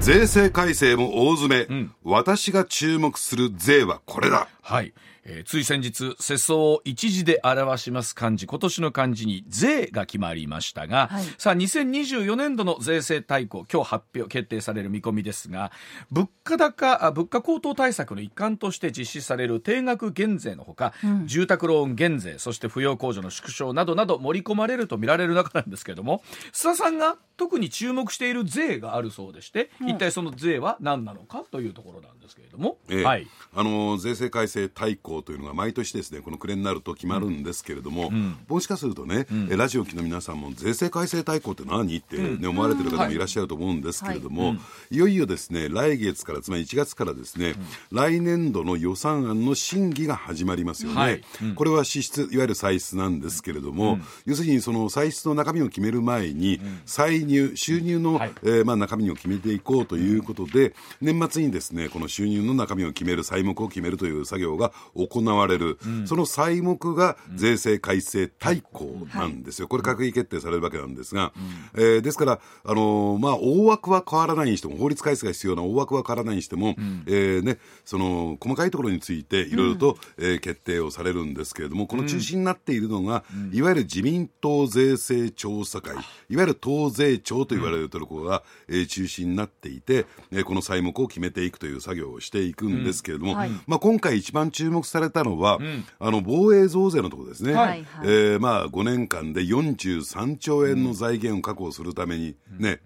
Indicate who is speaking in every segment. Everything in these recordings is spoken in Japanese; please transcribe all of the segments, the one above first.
Speaker 1: 税制改正も大詰め、私が注目する税はこれだ
Speaker 2: はい。えーつい先日、世相を一字で表します漢字、今年の漢字に税が決まりましたが、
Speaker 3: はい。
Speaker 2: さあ、2024年度の税制大綱、今日発表、決定される見込みですが、物価高、あ物価高騰対策の一環として実施される定額減税のほか、住宅ローン減税、そして扶養控除の縮小などなど盛り込まれると見られる中なんですけれども、須田さんが特に注目している税があるそうでして、一体その税は何なのかというところなんですけれども、
Speaker 1: ええ。
Speaker 2: はい。
Speaker 1: あの税制改正大綱というのが毎年ですねこの暮れになると決まるんですけれども、もしかするとね、えラジオ機の皆さんも税制改正大綱って何って、ね思われてる方もいらっしゃると思うんですけれども、い。よいよですね来月からつまり1月からですね、来年度の予算案の審議が始まりますよね、
Speaker 2: はい。
Speaker 1: これは支出いわゆる歳出なんですけれども、要するにその歳出の中身を決める前に、歳入収入の、
Speaker 2: はい。
Speaker 1: えーまあ、中身を決めていこうということで、年末にですねこの収入の中身を決める細目を決めるという作業が行われる、その細目が税制改正大綱なんですよ、これ閣議決定されるわけなんですが、えーですから、あのーまあ、大枠は変わらないにしても法律改正が必要な大枠は変わらないにしても、えーね、その細かいところについていろいろと、えー決定をされるんですけれどもこの中心になっているのが、いわゆる自民党税制調査会いわゆる党税調と言われるところが、えー中心になっていて、えーこの細目を決めていくという作業をしていくんですけれども、
Speaker 3: はい。
Speaker 1: まあ、今回一番注目されたのは、あの防衛増税のところですね、
Speaker 3: はい。はい
Speaker 1: えーまあ、5年間で43兆円の財源を確保するためにね、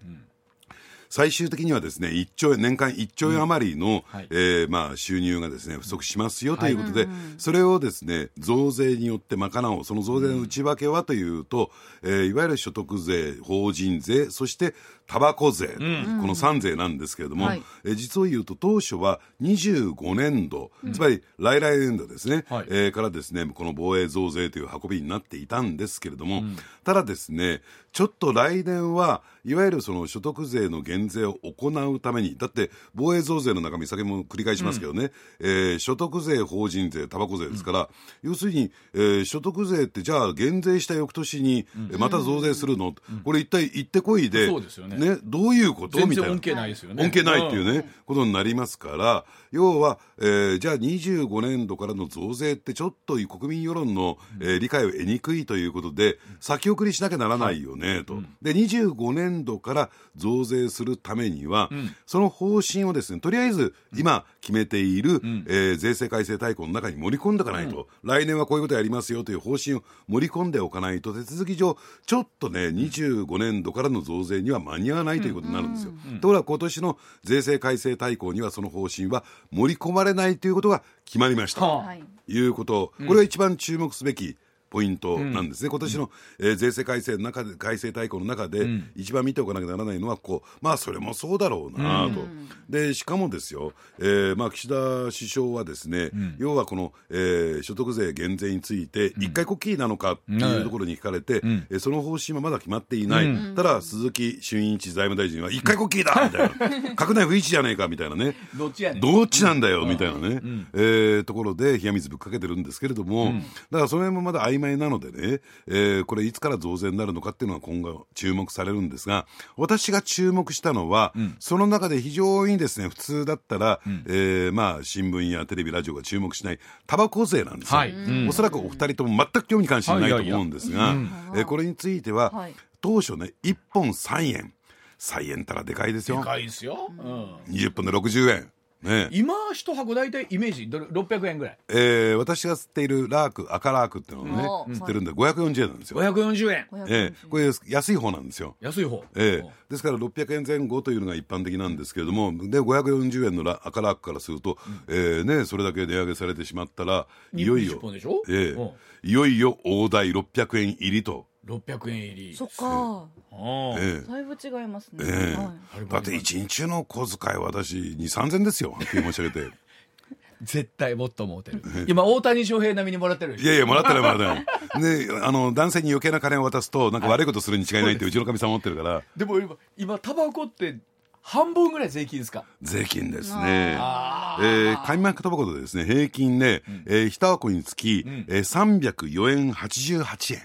Speaker 1: 最終的にはですね1兆円年間1兆円余りの、
Speaker 2: はい。
Speaker 1: えーまあ、収入がですね不足しますよということで、それをですね増税によって賄おうその増税の内訳はというと、えーいわゆる所得税法人税そしてタバコ税、この3税なんですけれども、
Speaker 3: はい。
Speaker 1: えー実を言うと当初は25年度、つまり来来年度ですね、
Speaker 2: はい。
Speaker 1: えーからですねこの防衛増税という運びになっていたんですけれども、ただですねちょっと来年はいわゆるその所得税の減税を行うためにだって防衛増税の中身先も繰り返しますけどね、えー所得税法人税タバコ税ですから、要するに、えー所得税ってじゃあ減税した翌年に、えまた増税するの、これ一体行ってこいで、
Speaker 2: ね。
Speaker 1: どういうこと？
Speaker 2: 全
Speaker 1: みたいな。
Speaker 2: 然恩恵ないですよね。
Speaker 1: 恩恵ないっていうね、ことになりますから、要は、えーじゃあ25年度からの増税ってちょっと国民世論の、えー理解を得にくいということで、先送りしなきゃならないよね、と。で、25年度から増税するためには、その方針をですね、とりあえず今決めている、えー税制改正大綱の中に盛り込んでおかないと、来年はこういうことやりますよという方針を盛り込んでおかないと、手続き上、ちょっとね、25年度からの増税には間に合わないということになるんですよ。ところが今年の税制改正大綱にはその方針は盛り込まれないということが決まりました。
Speaker 2: はあ
Speaker 3: はい
Speaker 1: いうこと、これが一番注目すべきポイントなんですね、今年の、えー税制改正の中で改正大綱の中で、一番見ておかなきゃならないのはこうまあそれもそうだろうなと、でしかもですよ、えーまあ、岸田首相はですね、要はこの、えー所得税減税について一回こっきりなのかっていうところに聞かれて、えーその方針はまだ決まっていない、ただ鈴木俊一財務大臣は一回こっきりだみたいな。閣内不一致じゃねえかみたいなね。
Speaker 2: どっちやねん。
Speaker 1: どっちなんだよみたいなね、えーところで冷や水ぶっかけてるんですけれども、だからその辺もまだ曖昧なのでね、えーこれいつから増税になるのかっていうのが今後注目されるんですが私が注目したのは、その中で非常にですね普通だったら、えーまあ新聞やテレビラジオが注目しないタバコ税なんですよ、
Speaker 2: はい。うん。
Speaker 1: おそらくお二人とも全く興味関心ないと思うんですが、えーこれについては、
Speaker 3: はい。
Speaker 1: 当初ね1本3円。3円たらでかいですよ。
Speaker 2: でかいですよ。うん。
Speaker 1: 20本で60円ね。
Speaker 2: 今一箱大体イメージどれ600円ぐらい。
Speaker 1: えー私が吸っているラーク赤ラークっていうのを
Speaker 3: うん
Speaker 1: ね吸ってるんで540円なんですよ、
Speaker 2: 540円。
Speaker 3: 500
Speaker 1: えーこれ安い方なんですよ。
Speaker 2: 安い方。
Speaker 1: ええですから600円前後というのが一般的なんですけれどもで540円のラ赤ラークからすると、えーね、それだけ値上げされてしまったらいよい
Speaker 2: 20
Speaker 1: よ
Speaker 2: 本でしょ？
Speaker 1: ええ
Speaker 2: うん。
Speaker 1: いよいよ大台600円入りと、
Speaker 2: 600円入り。
Speaker 3: そっか。
Speaker 2: ああ
Speaker 1: ええ。
Speaker 3: だいぶ違いますね、
Speaker 1: ええ。
Speaker 3: はい。
Speaker 1: だって一日の小遣い私2 3千ですよ。はっきり申し上げて。
Speaker 2: 絶対もっと思ってる。今、大谷翔平並みにもらってる
Speaker 1: いやいやもらってないもらってない。ねあの男性に余計な金を渡すとなんか悪いことするに違いないってうちのかみさん思ってるから。
Speaker 2: でも今、今、タバコって半分ぐらい税金ですか？
Speaker 1: 税金ですね。
Speaker 2: あ
Speaker 1: えー、紙巻きタバコでですね、平均ね、えー、一箱につき、えー、304円88円。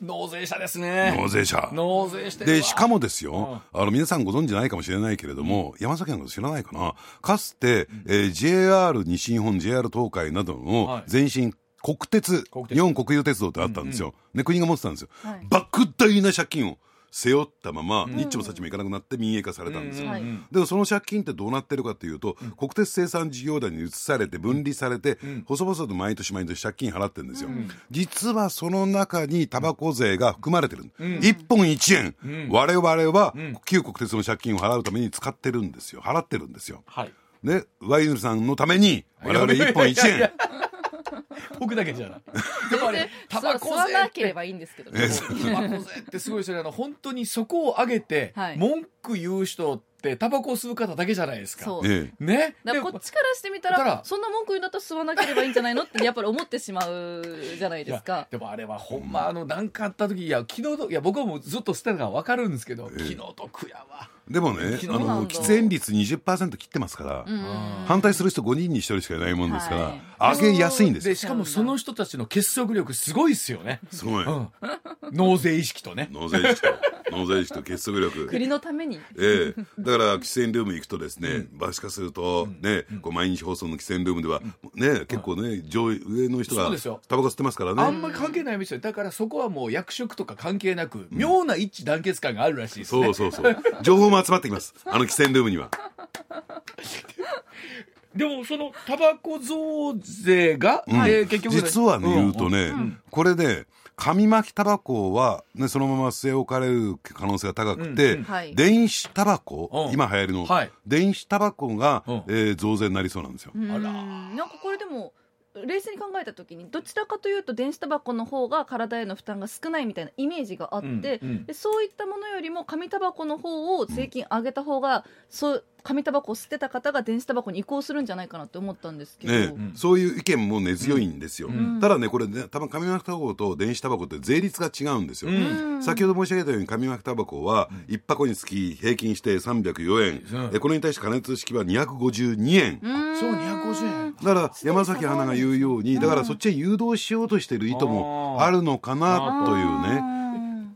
Speaker 2: 納税者ですね。
Speaker 1: 納税者。
Speaker 2: 納税して
Speaker 1: で、しかもですよ、あの、皆さんご存知ないかもしれないけれども、山崎のこと知らないかな。かつて、えー JR 西日本、JR 東海など
Speaker 2: はい。
Speaker 1: の前身、国鉄
Speaker 2: 国鉄。
Speaker 1: 日本国有鉄道ってあったんですよ。ね、国が持ってたんですよ。
Speaker 3: はい。
Speaker 1: 莫大な借金を背負ったまま、ニッチもサッチもいかなくなって民営化されたんですよ。
Speaker 3: はい。
Speaker 1: でもその借金ってどうなってるかというと、国鉄生産事業団に移されて分離されて、細々と毎年毎年借金払ってるんですよ、実はその中にタバコ税が含まれてる、一1本1円、我々は旧国鉄の借金を払うために使ってるんですよ。払ってるんですよ
Speaker 2: はい。
Speaker 1: ね。ワイヌさんのために 我々1本1円
Speaker 2: 僕だけじゃない。でもあれタバコ
Speaker 3: 吸わなければいいんですけどね。
Speaker 2: タバコ税ってすごいですよねあの。本当にそこを上げて
Speaker 3: はい。
Speaker 2: 文句言う人ってタバコを吸う方だけじゃないですか。
Speaker 1: ええ
Speaker 2: ね。
Speaker 3: だからこっちからしてみた
Speaker 2: ら
Speaker 3: らそんな文句言うんだったら吸わなければいいんじゃないのってやっぱり思ってしまうじゃないですか。
Speaker 2: でもあれはほんまあの何かあった時いや昨日といや僕はもうずっと捨てるから分かるんですけど、昨日と悔やわ
Speaker 1: でもねあの喫煙率20%切ってますから、
Speaker 3: うん。
Speaker 1: 反対する人5人に1人しかいないもんですから、
Speaker 3: はい。
Speaker 1: 上げやすいんですよ。
Speaker 2: でしかもその人たちの結束力すごいですよね、
Speaker 1: すごい、
Speaker 2: うん、納税意識とね。
Speaker 1: 納税意識と納税意識と結束力。
Speaker 3: 国のために。
Speaker 1: ええ。だから喫煙ルーム行くとですね、場所化するとね、こう毎日放送の喫煙ルームではね、結構ね上位上の人がタバコ吸ってますからね。
Speaker 2: あんまり関係ない店よだからそこはもう役職とか関係なく、妙な一致団結感があるらしいですね。
Speaker 1: そうそうそう情報も集まってきますあの喫煙ルームには。
Speaker 2: でもそのタバコ増税が、
Speaker 1: うん。
Speaker 2: えー結局
Speaker 1: 実はね、
Speaker 2: ん。
Speaker 1: 言うとね、これで紙巻きタバコは、ね、そのまま据え置かれる可能性が高くて、
Speaker 2: うんうん。
Speaker 3: はい。
Speaker 1: 電子タバコ、
Speaker 2: うん。
Speaker 1: 今流行りの、
Speaker 2: はい。
Speaker 1: 電子タバコが、
Speaker 2: うん。
Speaker 1: えー増税になりそうなんですよ。
Speaker 3: うん。
Speaker 2: あら
Speaker 3: なんかこれでも冷静に考えた時にどちらかというと電子タバコの方が体への負担が少ないみたいなイメージがあって、
Speaker 2: うんうん。
Speaker 3: でそういったものよりも紙タバコの方を税金上げた方が、そう紙タバコを吸ってた方が電子タバコに移行するんじゃないかなって思ったんですけど、
Speaker 1: ね
Speaker 2: ん。
Speaker 1: そういう意見も根強いんですよ、
Speaker 3: ん。
Speaker 1: ただねこれね多分紙巻きタバコと電子タバコって税率が違うんですよ、
Speaker 2: うん。
Speaker 1: 先ほど申し上げたように紙巻きタバコは1箱につき平均して304円、
Speaker 2: うん
Speaker 1: でこれに対して加熱式は252円、
Speaker 2: そう250円。
Speaker 1: だから山崎花が言うようにだからそっちへ誘導しようとしてる意図もあるのかなというね。
Speaker 3: ね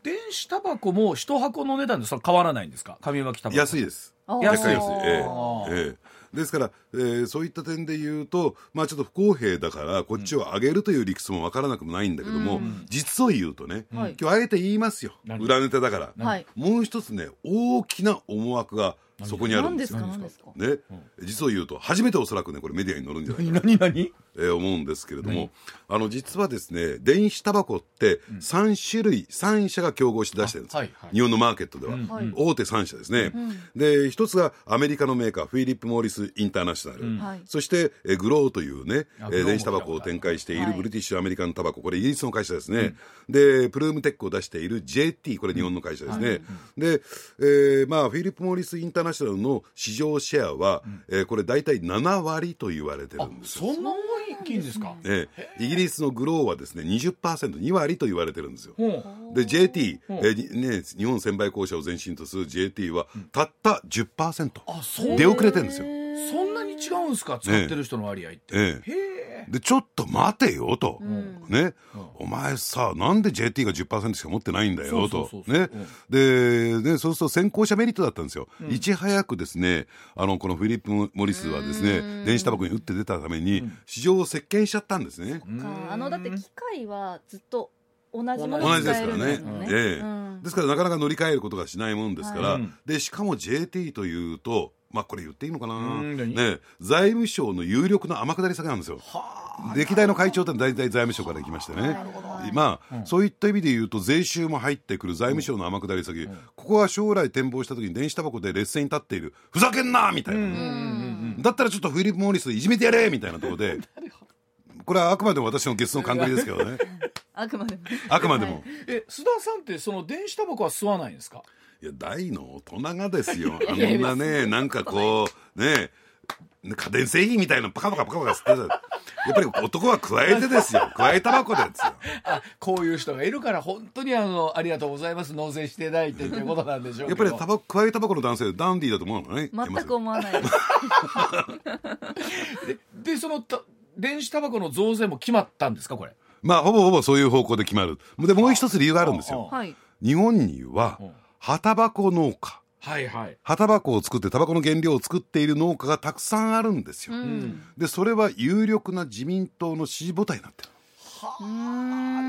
Speaker 2: 電子タバコも一箱の値段でそれ変わらないんですか？紙巻きタバコ。
Speaker 1: 安いです
Speaker 2: 安い
Speaker 1: 安い。です、ええええ。ですから、えーそういった点で言うと、まあ、ちょっと不公平だからこっちを上げるという理屈も分からなくもないんだけども、実を言うとね、
Speaker 3: はい。
Speaker 1: 今日あえて言いますよ。
Speaker 2: 何？
Speaker 1: 裏ネタだから、
Speaker 3: はい。
Speaker 1: もう一つね大きな思惑がそこにあるんですよ。
Speaker 3: 何ですか？
Speaker 1: ね、実を言うと初めておそらくねこれメディアに載るんじゃないかな。
Speaker 2: 何？何？
Speaker 1: えー思うんですけれども、あの実はですね電子タバコって3種類、3社が競合して出してるんです、
Speaker 2: あはいはい。
Speaker 1: 日本のマーケットでは、
Speaker 3: はい。
Speaker 1: 大手3社ですね、で一つがアメリカのメーカーフィリップ・モーリス・インターナショナル、
Speaker 3: はい。
Speaker 1: そしてえーグローというね、えー電子タバコを展開している
Speaker 3: はい。
Speaker 1: ブリティッシュアメリカンタバコ。これイギリスの会社ですね、でプルームテックを出している JT これ日本の会社ですね、で、えーまあフィリップ・モーリス・インターナショナルの市場シェアは、えーこれ大体7割と言われてる
Speaker 2: あ
Speaker 1: んですよ。
Speaker 2: そんな大きいんですか？
Speaker 1: ええ。イギリスのグローはですね 20%2 割と言われてるんですよ。
Speaker 2: ほ
Speaker 1: で JT、えね、日本専売公社を前身とする JT はたった10%、
Speaker 2: あそう
Speaker 1: 出遅れてるんですよ。
Speaker 2: そんなに違うんですか？使ってる人の割合って、
Speaker 1: ええ。
Speaker 2: へえ。
Speaker 1: でちょっと待てよと、
Speaker 3: ん。
Speaker 1: ね、お前さなんで JT が10%しか持ってないんだよと。ね。でねそうすると先行者メリットだったんですよ、いち早くですねあのこのフィリップ・モリスはですね電子タバコに打って出たために市場を席巻しちゃったんですね、
Speaker 3: か。あのだって機械はずっと同じもの
Speaker 1: 同
Speaker 3: に使える
Speaker 1: じですからね。
Speaker 3: んですもんね。
Speaker 1: ええ。
Speaker 3: うん。
Speaker 1: ですからなかなか乗り換えることがしないもんですから、
Speaker 2: はい
Speaker 1: でしかも JT というとまあこれ言っていいのかな、ね、財務省の有力な天下り先なんですよ。歴代の会長って大体財務省から行きましてね、まあ、そういった意味で言うと税収も入ってくる財務省の天下り先、ここは将来展望した時に電子タバコで劣勢に立っているふざけんなみたいな、だったらちょっとフィリップ・モーリスいじめてやれみたいなところで。これはあくまでも私のゲスの勘繰りですけどね。
Speaker 3: あくまでも。
Speaker 1: あくまでも。
Speaker 2: え須田さんってその電子タバコは吸わないんですか？
Speaker 1: いや大の大人がですよ。あんなねなんかこうね家電製品みたいなのパカパカパカパカ吸ってたやっぱり男は加えてですよ。加えタバコですよ。
Speaker 2: あこういう人がいるから本当にあのありがとうございます。納税していただいてっていうことなんでしょうけど。
Speaker 1: やっぱりタバコ加えタバコの男性ダンディーだと思うのね
Speaker 3: 全く思わないです。
Speaker 2: でそのた電子タバコの増税も決まったんですかこれ？
Speaker 1: まあほぼほぼそういう方向で決まる。でもう一つ理由があるんですよ。
Speaker 3: はい。
Speaker 1: 日本には
Speaker 2: うん
Speaker 1: 葉タバコ農家。
Speaker 2: はいはい。
Speaker 1: 葉タバコを作ってタバコの原料を作っている農家がたくさんあるんですよ、
Speaker 3: うん。
Speaker 1: でそれは有力な自民党の支持母体になってる。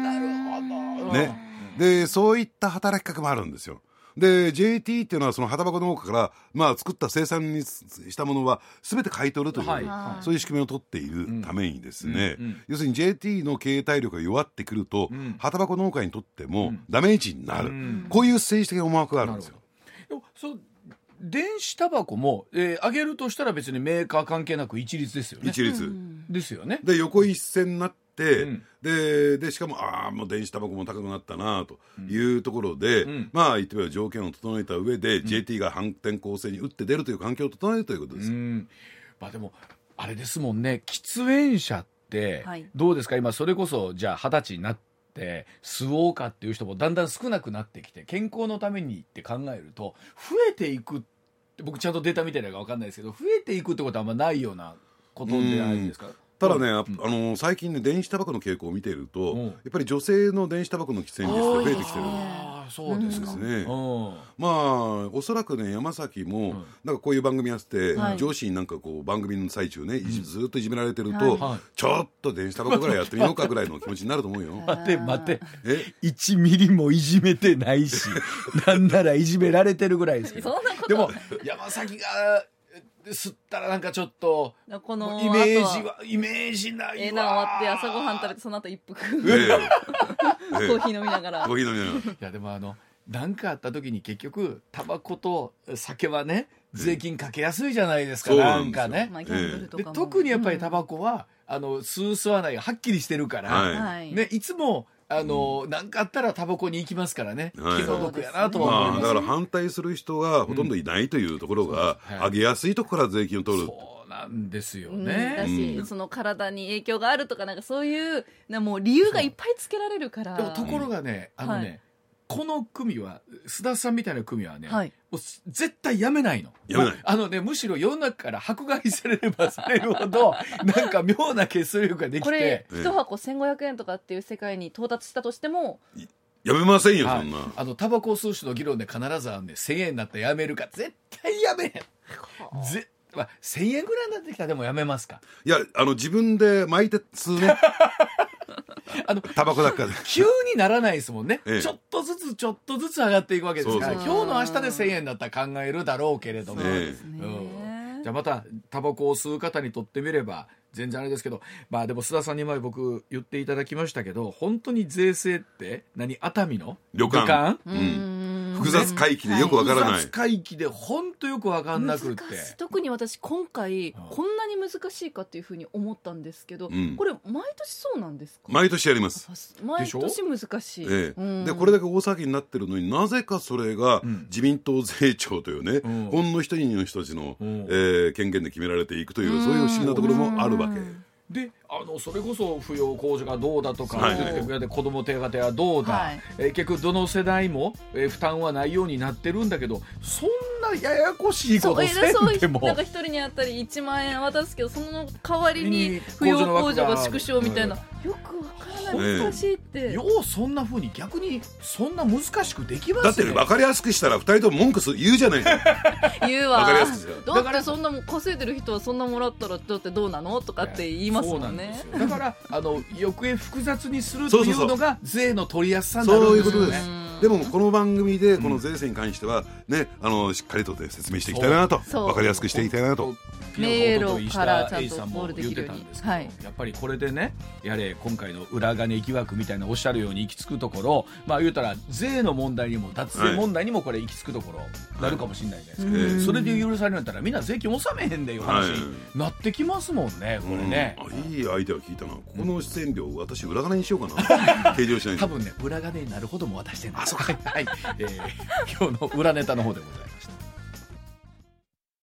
Speaker 2: なるほど。
Speaker 1: ね、でそういった働きかけもあるんですよで JT っていうのはその葉タバコ農家から、まあ、作った生産にしたものは全て買い取るという、
Speaker 2: はい。
Speaker 3: はい。
Speaker 1: そういう仕組みを取っているためにですね、
Speaker 2: うんうん。
Speaker 1: 要するに JT の経営体力が弱ってくると、
Speaker 2: ん。
Speaker 1: 葉タバコ農家にとってもダメージになる、
Speaker 2: ん。
Speaker 1: こういう政治的な思惑があるんですよ。
Speaker 2: でもそう電子タバコも、えー、上げるとしたら別にメーカー関係なく一律ですよね。
Speaker 1: 一律、
Speaker 2: ですよね。
Speaker 1: で横一線になって、
Speaker 2: うん。
Speaker 1: ででしかもああもう電子タバコも高くなったなというところで、
Speaker 2: ん。
Speaker 1: まあ言ってみれば条件を整えた上で、JT が反転攻勢に打って出るという環境を整えるということです。
Speaker 2: まあでもあれですもんね。喫煙者って
Speaker 3: はい。
Speaker 2: どうですか、今それこそじゃあ二十歳になって吸おうかっていう人もだんだん少なくなってきて健康のためにって考えると増えていくって僕ちゃんとデータ見てないか分かんないですけど増えていくってことはあんまないようなことじゃないですか？
Speaker 1: ただね、
Speaker 2: うん。
Speaker 1: ああの最近ね電子タバコの傾向を見ていると、
Speaker 2: うん。
Speaker 1: やっぱり女性の電子タバコの喫煙率が増えてきてるん
Speaker 2: ああそうですか。
Speaker 1: ですね。
Speaker 2: うん。
Speaker 1: まあおそらくね山崎も、なんかこういう番組やってて、
Speaker 3: はい。
Speaker 1: 上司になんかこう番組の最中ね、いじずっといじめられてると、ちょっと電子タバコぐらいやってみようかぐらいの気持ちになると思うよ。
Speaker 2: 待って待って。
Speaker 1: え
Speaker 2: ？1ミリもいじめてないしなんならいじめられてるぐらいですけど。
Speaker 3: そんなこと
Speaker 2: でも山崎がえ吸ったらなんかちょっと
Speaker 3: この
Speaker 2: イメージはイメージないわ
Speaker 3: ええな終わって朝ごはん食べてその後一服。
Speaker 1: ええ。
Speaker 3: コ
Speaker 1: え。え
Speaker 3: ーヒー飲みながら。
Speaker 1: コーヒー飲みながら。
Speaker 2: いやでもあの何かあった時に結局タバコと酒はね税金かけやすいじゃないですか、
Speaker 1: そうな
Speaker 2: なんかね。
Speaker 3: まあ
Speaker 2: 特にやっぱりタバコは、あの吸う吸わないがはっきりしてるから、
Speaker 1: はい。
Speaker 3: はい。
Speaker 2: ね、いつもあの何、かあったらタバコに行きますからね、
Speaker 1: はい。
Speaker 2: 気の毒やなとは思います。
Speaker 1: まあ、だから反対する人がほとんどいないというところが、
Speaker 2: うん。はい。
Speaker 1: 上げやすいところから税金を取る。
Speaker 2: そうなんですよ
Speaker 3: うん。
Speaker 2: ね。
Speaker 3: だし、
Speaker 1: うん。
Speaker 3: その体に影響があるとかなんかそういうなもう理由がいっぱいつけられるから。
Speaker 2: ところがね、あのね、
Speaker 3: はい
Speaker 2: この組は須田さんみたいな組はね、
Speaker 3: はい
Speaker 2: もうす絶対やめないの。
Speaker 1: やめない
Speaker 2: あのね、むしろ世の中から迫害されればされるほど、なんか妙な結束力ができ
Speaker 3: これ
Speaker 2: て、
Speaker 1: ええ
Speaker 3: 一箱1500円とかっていう世界に到達したとしても
Speaker 1: やめませんよ、
Speaker 2: はい
Speaker 1: そんな。
Speaker 2: あの、タバコを吸う人の議論で必ずあるんで、1000円になったらやめるか、絶対やめへん。ぜまあ、1000円ぐらいになってきたらでもやめますか。
Speaker 1: いや、あの、自分で巻いて吸うね。
Speaker 2: あの
Speaker 1: タバコだけで。
Speaker 2: 急にならないですもんね、
Speaker 1: ええ。
Speaker 2: ちょっとずつちょっとずつ上がっていくわけですから。
Speaker 1: そう
Speaker 3: そう
Speaker 2: 今日の明日で1000円だったら考えるだろうけれども、
Speaker 1: ええ。
Speaker 2: うん。じゃあまたタバコを吸う方にとってみれば全然あれですけど。まあでも須田さんに前僕言っていただきましたけど本当に税制って何？熱海の？
Speaker 1: 旅館。
Speaker 3: うーん
Speaker 1: 複雑回帰でよくわからない。
Speaker 2: 複雑回帰で本当よく分かんなくって。
Speaker 3: 特に私今回
Speaker 2: うん。
Speaker 3: こんなに難しいかっていうふうに思ったんですけど、
Speaker 1: うん。
Speaker 3: これ毎年そうなんですか？
Speaker 1: 毎年やります。
Speaker 3: 毎年難しい、
Speaker 1: ええ
Speaker 3: うん。
Speaker 1: でこれだけ大騒ぎになってるのになぜかそれが
Speaker 2: うん。
Speaker 1: 自民党税調というね、
Speaker 2: うん。
Speaker 1: ほんの一人の人たちの、
Speaker 2: うん。
Speaker 1: えー権限で決められていくというそういう不思議なところもあるわけ。
Speaker 2: であのそれこそ扶養控除がどうだとか、
Speaker 1: はい。
Speaker 2: 子ども手当はどうだ、
Speaker 3: はい。
Speaker 2: えー結局どの世代も、えー負担はないようになってるんだけどそんなややこしいこ
Speaker 3: そうえ
Speaker 2: とせ
Speaker 3: そう
Speaker 2: んでも。
Speaker 3: なんか一人にあったり1万円渡すけどその代わりに
Speaker 2: に
Speaker 3: 扶養控除が縮小みたいなよくわからない。
Speaker 1: ええ
Speaker 3: 難しいって、
Speaker 2: ようそんなふうに逆にそんな難しくできます
Speaker 1: だってね分かりやすくしたら二人とも文句す言うじゃないか。
Speaker 3: 言うわ。
Speaker 1: わかりやすくする。
Speaker 3: だってそんなもん稼いでる人はそんなもらったらだってどうなのとかって言いますもんね。
Speaker 2: そうなんですよ。だからあの余計複雑にすると
Speaker 1: そうそうそう
Speaker 2: いう。のが税の取りやすさになるん
Speaker 1: そういう
Speaker 2: ですよね
Speaker 1: ことです。でもこの番組でこの税制に関してはね、あのしっかりとね説明していきたいなと分かりやすくしていきたいなと。
Speaker 3: 迷路からちゃんと
Speaker 2: 石田 A さんも
Speaker 3: ゴールで
Speaker 2: 言っ
Speaker 3: きるように
Speaker 2: てたんですけど、
Speaker 3: はい。
Speaker 2: やっぱりこれでねやれ今回の裏金疑惑みたいなおっしゃるように行き着くところまあ言うたら税の問題にも脱税問題にもこれ行き着くところなるかもしれないじゃないですか、
Speaker 1: はい
Speaker 2: それで許されるんだったらみんな税金納めへんでいう話に。なってきますもんねこれね、
Speaker 1: うん。あいいアイデア聞いたな。ここの出演料私裏金にしようかな。計上しないと。
Speaker 2: 多分ね裏金になるほども渡してないはい、えー今日の裏ネタの方でございました。